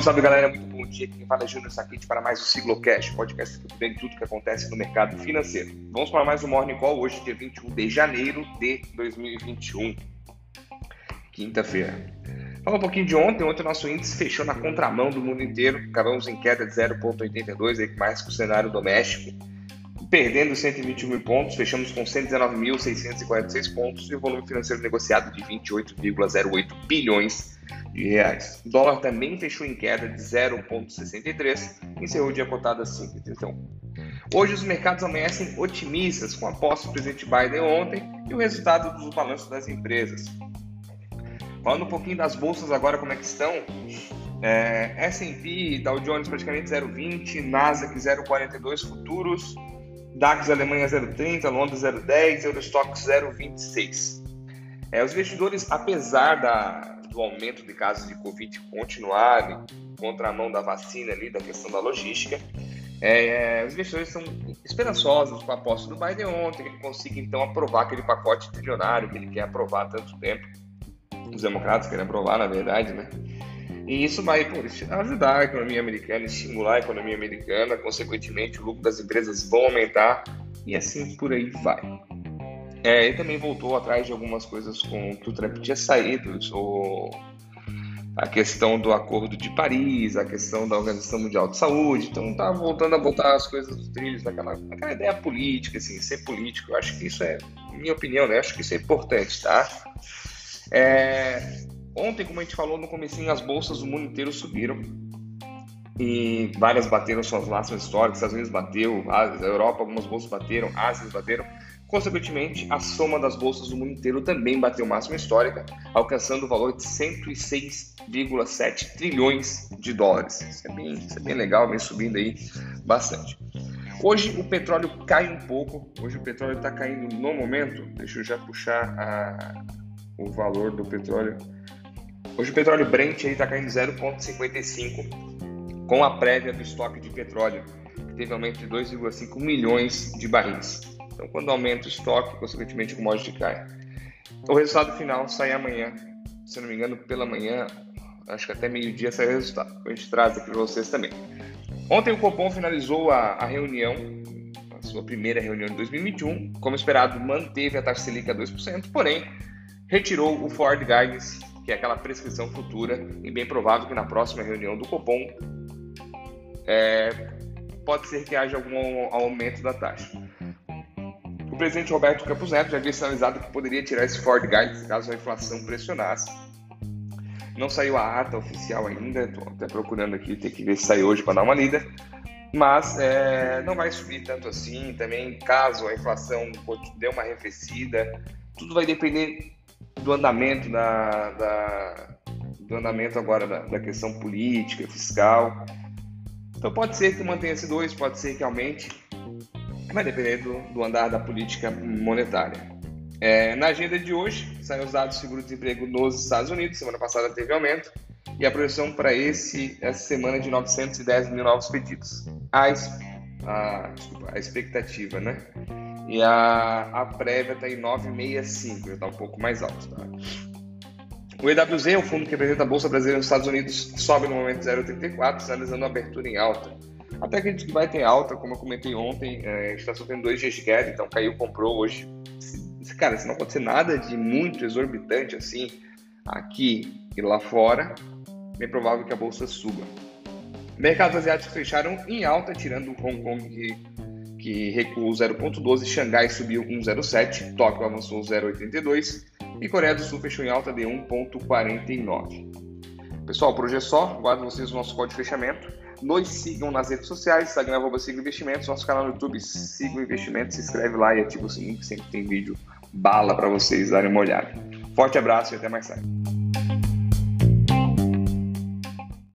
Salve galera, muito bom dia. Quem fala é Júnior Saquete para mais o Siglocast, podcast que tem tudo que acontece no mercado financeiro. Vamos para mais um Morning Call hoje, dia 21 de janeiro de 2021, quinta-feira. Fala um pouquinho de ontem. Ontem nosso índice fechou na contramão do mundo inteiro. Acabamos em queda de 0,82, aí mais que o cenário doméstico. Perdendo 120 mil pontos, fechamos com 119.646 pontos e o volume financeiro negociado de 28,08 bilhões de reais. O dólar também fechou em queda de 0,63 e encerrou o dia cotado a 5,31. Hoje os mercados amanhecem otimistas com a posse do presidente Biden ontem e o resultado dos balanços das empresas. Falando um pouquinho das bolsas agora, como é que estão? É, S&P, Dow Jones praticamente 0,20, Nasdaq 0,42 futuros, DAX Alemanha 0,30, Londres 0,10, Eurostox 0,26. É, os investidores, apesar da, do aumento de casos de Covid continuarem contra a mão da vacina ali, da questão da logística, é, os investidores são esperançosos com a posse do Biden ontem, que ele consiga então aprovar aquele pacote trilionário que ele quer aprovar há tanto tempo. Os democratas querem aprovar, na verdade, né? E isso vai pô, ajudar a economia americana, estimular a economia americana, consequentemente o lucro das empresas vão aumentar e assim por aí vai. É, ele também voltou atrás de algumas coisas com que o Trump tinha saído, o, a questão do Acordo de Paris, a questão da Organização Mundial de Saúde, então tá voltando a voltar as coisas dos trilhos, naquela, ideia política, assim, ser político. Eu acho que isso é, minha opinião, né? Acho que isso é importante, tá? É, ontem, como a gente falou no comecinho, as bolsas do mundo inteiro subiram e várias bateram suas máximas históricas, Estados Unidos bateu, a Europa, algumas bolsas bateram, Ásia bateram. Consequentemente, a soma das bolsas do mundo inteiro também bateu máxima histórica, alcançando o valor de 106,7 trilhões de dólares. Isso é, bem, isso é bem legal, vem subindo aí bastante. Hoje o petróleo cai um pouco, hoje o petróleo está caindo no momento, deixa eu já puxar a, o valor do petróleo. Hoje o petróleo Brent está caindo 0,55 com a prévia do estoque de petróleo, que teve aumento de 2,5 milhões de barris. Então, quando aumenta o estoque, consequentemente o commodity cai. O resultado final sai amanhã, se não me engano, pela manhã, acho que até meio-dia sai o resultado. A gente traz aqui para vocês também. Ontem o Copom finalizou a, a, reunião, a sua primeira reunião de 2021. Como esperado, manteve a taxa Selic a 2%, porém, retirou o Ford Guidance, que é aquela prescrição futura, e bem provável que na próxima reunião do Copom é, pode ser que haja algum aumento da taxa. Presidente Roberto Campos Neto já havia sinalizado que poderia tirar esse Ford Guidance caso a inflação pressionasse. Não saiu a ata oficial ainda, estou até procurando aqui, tem que ver se sai hoje para dar uma lida. Mas é, não vai subir tanto assim. Também, caso a inflação dê uma arrefecida, tudo vai depender do andamento da, da do andamento agora da, da, questão política, fiscal. Então pode ser que mantenha esse dois, pode ser que aumente vai depender do, do andar da política monetária. É, na agenda de hoje, saem os dados do seguro-desemprego nos Estados Unidos. Semana passada teve aumento. E a projeção para essa semana é de 910 mil novos pedidos. A, a, desculpa, a expectativa, né? E a, a prévia está em 965, já está um pouco mais alto. Tá? O EWZ, o fundo que representa a Bolsa Brasileira nos Estados Unidos, sobe no momento 0,84, sinalizando a abertura em alta. Até que a gente vai ter alta, como eu comentei ontem, é, está sofrendo dois dias de queda, então caiu, comprou hoje. Cara, se não acontecer nada de muito exorbitante assim, aqui e lá fora, é bem provável que a bolsa suba. Mercados asiáticos fecharam em alta, tirando Hong Kong que, que recuou 0,12, Xangai subiu 1,07, Tóquio avançou 0,82 e Coreia do Sul fechou em alta de 1,49. Pessoal, por hoje é só. Guardo vocês o nosso código de fechamento. Nos sigam nas redes sociais, Instagram, arroba Siga Investimentos, nosso canal no YouTube, Siga Investimentos, se inscreve lá e ativa o sininho que sempre tem vídeo bala para vocês darem uma olhada. Forte abraço e até mais tarde.